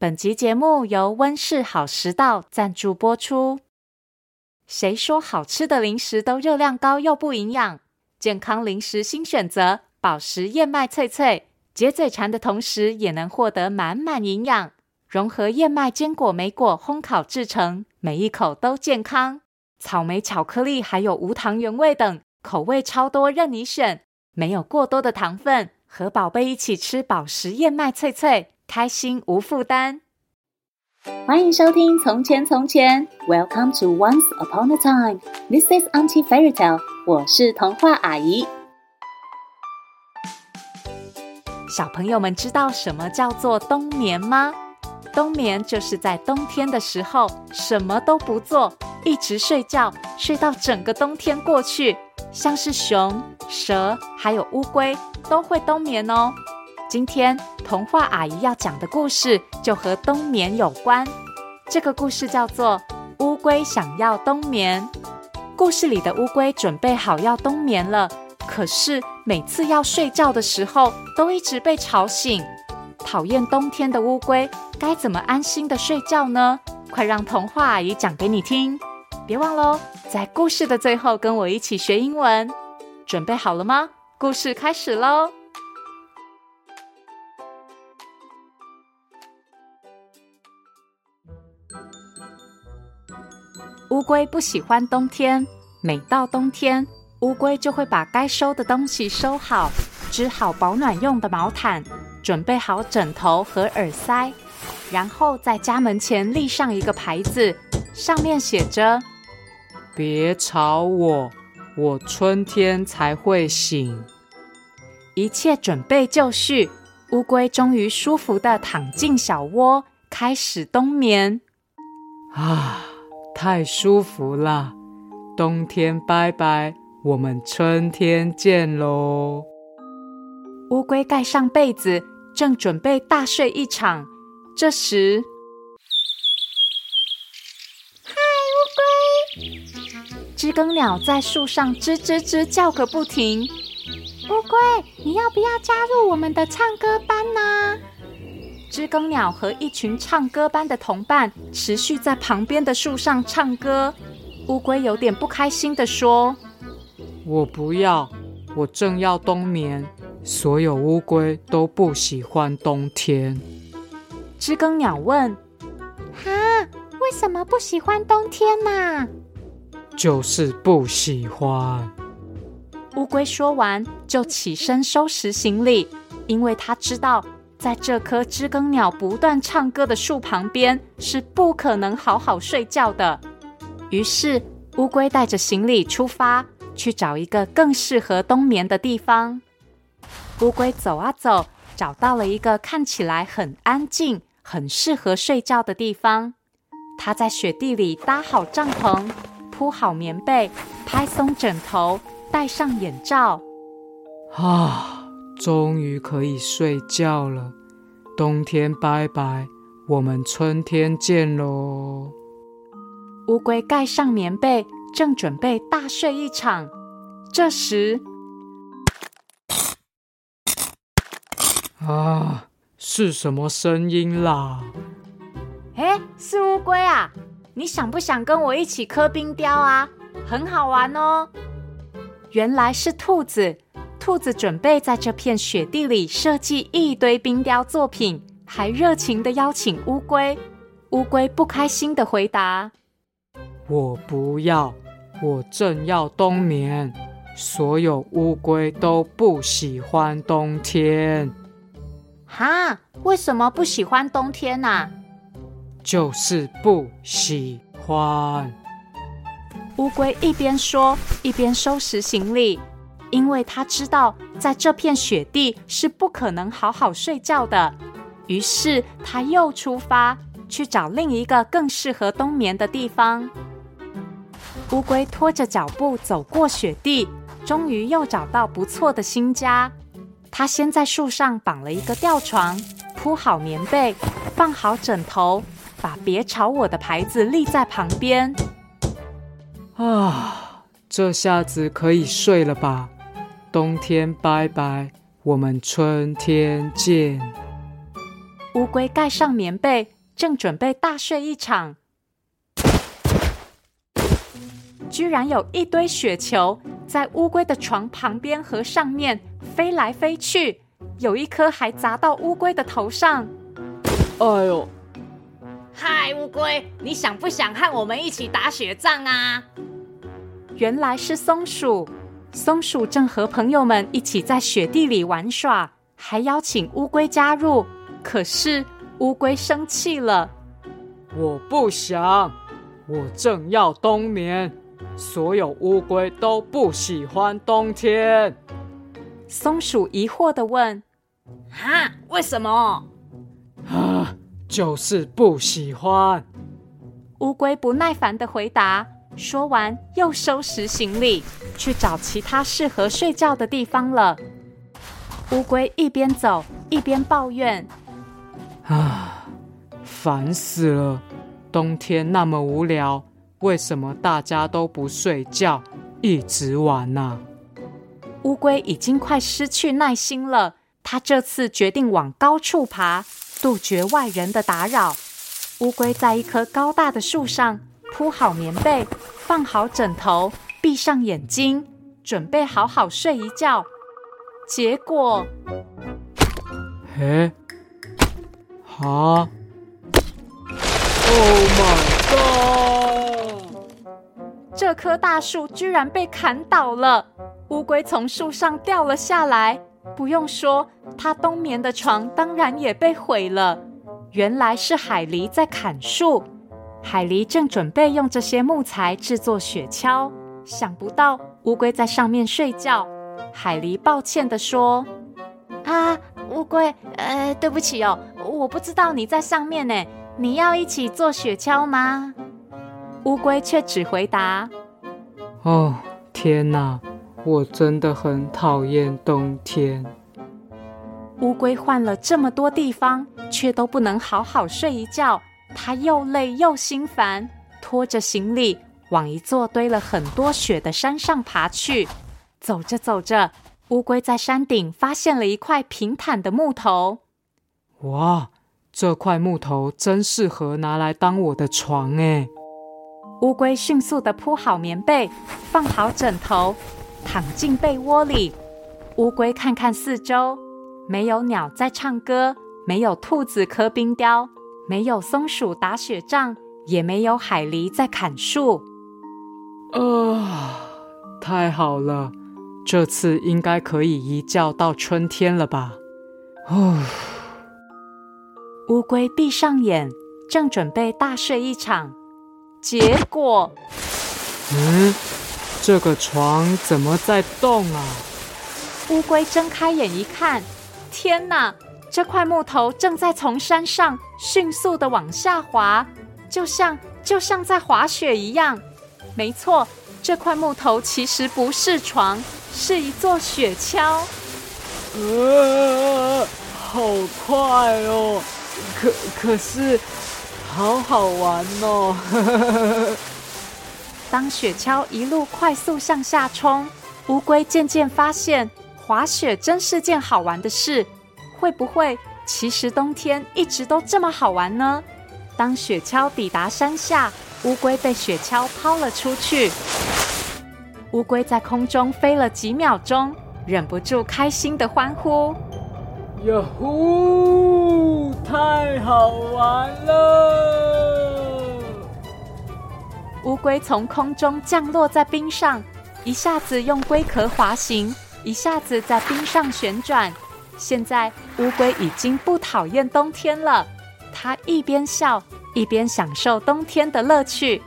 本集节目由温室好食道赞助播出。谁说好吃的零食都热量高又不营养？健康零食新选择，宝石燕麦脆脆，解嘴馋的同时也能获得满满营养。融合燕麦、坚果、莓果烘烤制成，每一口都健康。草莓巧克力还有无糖原味等口味超多，任你选。没有过多的糖分，和宝贝一起吃宝石燕麦脆脆，开心无负担。欢迎收听《从前从前》，Welcome to Once Upon a Time。This is Auntie Fairy Tale。我是童话阿姨。小朋友们知道什么叫做冬眠吗？冬眠就是在冬天的时候什么都不做，一直睡觉，睡到整个冬天过去。像是熊、蛇还有乌龟都会冬眠哦。今天童话阿姨要讲的故事就和冬眠有关。这个故事叫做《乌龟想要冬眠》。故事里的乌龟准备好要冬眠了，可是每次要睡觉的时候都一直被吵醒。讨厌冬天的乌龟该怎么安心的睡觉呢？快让童话阿姨讲给你听。别忘喽，在故事的最后跟我一起学英文。准备好了吗？故事开始喽！乌龟不喜欢冬天，每到冬天，乌龟就会把该收的东西收好，织好保暖用的毛毯，准备好枕头和耳塞，然后在家门前立上一个牌子，上面写着。别吵我，我春天才会醒。一切准备就绪，乌龟终于舒服的躺进小窝，开始冬眠。啊，太舒服了！冬天拜拜，我们春天见喽。乌龟盖上被子，正准备大睡一场。这时，嗨，乌龟知更鸟在树上吱吱吱叫个不停。乌龟，你要不要加入我们的唱歌班呢？知更鸟和一群唱歌班的同伴持续在旁边的树上唱歌。乌龟有点不开心地说：“我不要，我正要冬眠。所有乌龟都不喜欢冬天。”知更鸟问：“哈，为什么不喜欢冬天呢？”就是不喜欢。乌龟说完，就起身收拾行李，因为他知道，在这棵知更鸟不断唱歌的树旁边是不可能好好睡觉的。于是，乌龟带着行李出发，去找一个更适合冬眠的地方。乌龟走啊走，找到了一个看起来很安静、很适合睡觉的地方。它在雪地里搭好帐篷。铺好棉被，拍松枕头，戴上眼罩。啊，终于可以睡觉了！冬天拜拜，我们春天见喽！乌龟盖上棉被，正准备大睡一场。这时，啊，是什么声音啦？哎，是乌龟啊！你想不想跟我一起磕冰雕啊？很好玩哦。原来是兔子，兔子准备在这片雪地里设计一堆冰雕作品，还热情的邀请乌龟。乌龟不开心的回答：“我不要，我正要冬眠。所有乌龟都不喜欢冬天。”哈？为什么不喜欢冬天啊？就是不喜欢。乌龟一边说，一边收拾行李，因为他知道在这片雪地是不可能好好睡觉的。于是他又出发去找另一个更适合冬眠的地方。乌龟拖着脚步走过雪地，终于又找到不错的新家。他先在树上绑了一个吊床，铺好棉被，放好枕头。把“别吵我”的牌子立在旁边。啊，这下子可以睡了吧？冬天拜拜，我们春天见。乌龟盖上棉被，正准备大睡一场，居然有一堆雪球在乌龟的床旁边和上面飞来飞去，有一颗还砸到乌龟的头上。哎呦！嗨，乌龟，你想不想和我们一起打雪仗啊？原来是松鼠，松鼠正和朋友们一起在雪地里玩耍，还邀请乌龟加入。可是乌龟生气了，我不想，我正要冬眠，所有乌龟都不喜欢冬天。松鼠疑惑的问：“啊，为什么？”啊，就是不喜欢。乌龟不耐烦的回答。说完，又收拾行李，去找其他适合睡觉的地方了。乌龟一边走一边抱怨：“啊，烦死了！冬天那么无聊，为什么大家都不睡觉，一直玩呢？”乌龟已经快失去耐心了，它这次决定往高处爬，杜绝外人的打扰。乌龟在一棵高大的树上。铺好棉被，放好枕头，闭上眼睛，准备好好睡一觉。结果，嘿，哈，Oh my God！这棵大树居然被砍倒了，乌龟从树上掉了下来。不用说，它冬眠的床当然也被毁了。原来是海狸在砍树。海狸正准备用这些木材制作雪橇，想不到乌龟在上面睡觉。海狸抱歉地说：“啊，乌龟，呃，对不起哦，我不知道你在上面呢。你要一起做雪橇吗？”乌龟却只回答：“哦，天哪，我真的很讨厌冬天。”乌龟换了这么多地方，却都不能好好睡一觉。他又累又心烦，拖着行李往一座堆了很多雪的山上爬去。走着走着，乌龟在山顶发现了一块平坦的木头。哇，这块木头真适合拿来当我的床哎！乌龟迅速地铺好棉被，放好枕头，躺进被窝里。乌龟看看四周，没有鸟在唱歌，没有兔子磕冰雕。没有松鼠打雪仗，也没有海狸在砍树。啊、呃，太好了，这次应该可以一觉到春天了吧？哦，乌龟闭上眼，正准备大睡一场，结果，嗯，这个床怎么在动啊？乌龟睁开眼一看，天哪！这块木头正在从山上迅速的往下滑，就像就像在滑雪一样。没错，这块木头其实不是床，是一座雪橇。呃，好快哦！可可是，好好玩哦！当雪橇一路快速向下冲，乌龟渐渐发现，滑雪真是件好玩的事。会不会其实冬天一直都这么好玩呢？当雪橇抵达山下，乌龟被雪橇抛了出去。乌龟在空中飞了几秒钟，忍不住开心的欢呼：“呀呼！太好玩了！”乌龟从空中降落在冰上，一下子用龟壳滑行，一下子在冰上旋转。现在乌龟已经不讨厌冬天了，它一边笑一边享受冬天的乐趣。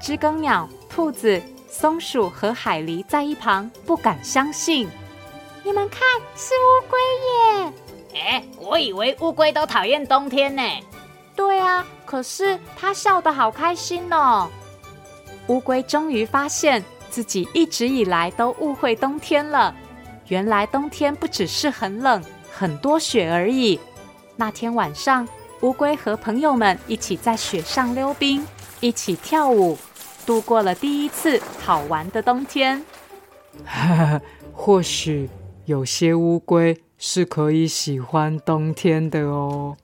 知更鸟、兔子、松鼠和海狸在一旁不敢相信：“你们看，是乌龟耶！”哎，我以为乌龟都讨厌冬天呢。对啊，可是它笑得好开心哦。乌龟终于发现自己一直以来都误会冬天了。原来冬天不只是很冷，很多雪而已。那天晚上，乌龟和朋友们一起在雪上溜冰，一起跳舞，度过了第一次好玩的冬天。或许有些乌龟是可以喜欢冬天的哦。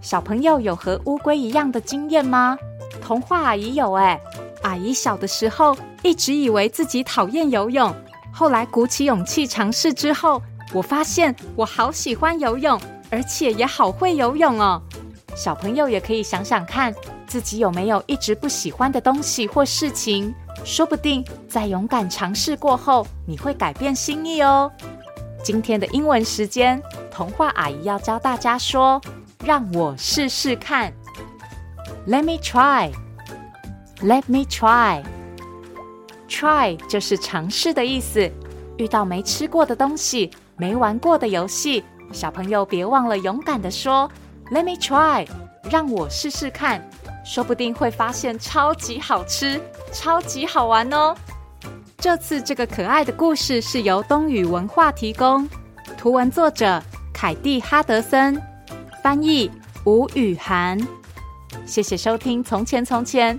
小朋友有和乌龟一样的经验吗？童话阿姨有哎，阿姨小的时候一直以为自己讨厌游泳，后来鼓起勇气尝试之后，我发现我好喜欢游泳，而且也好会游泳哦。小朋友也可以想想看，自己有没有一直不喜欢的东西或事情，说不定在勇敢尝试过后，你会改变心意哦。今天的英文时间，童话阿姨要教大家说。让我试试看。Let me try. Let me try. Try 就是尝试的意思。遇到没吃过的东西、没玩过的游戏，小朋友别忘了勇敢地说：“Let me try。”让我试试看，说不定会发现超级好吃、超级好玩哦。这次这个可爱的故事是由东宇文化提供，图文作者凯蒂·哈德森。翻译吴雨涵，谢谢收听《从前从前》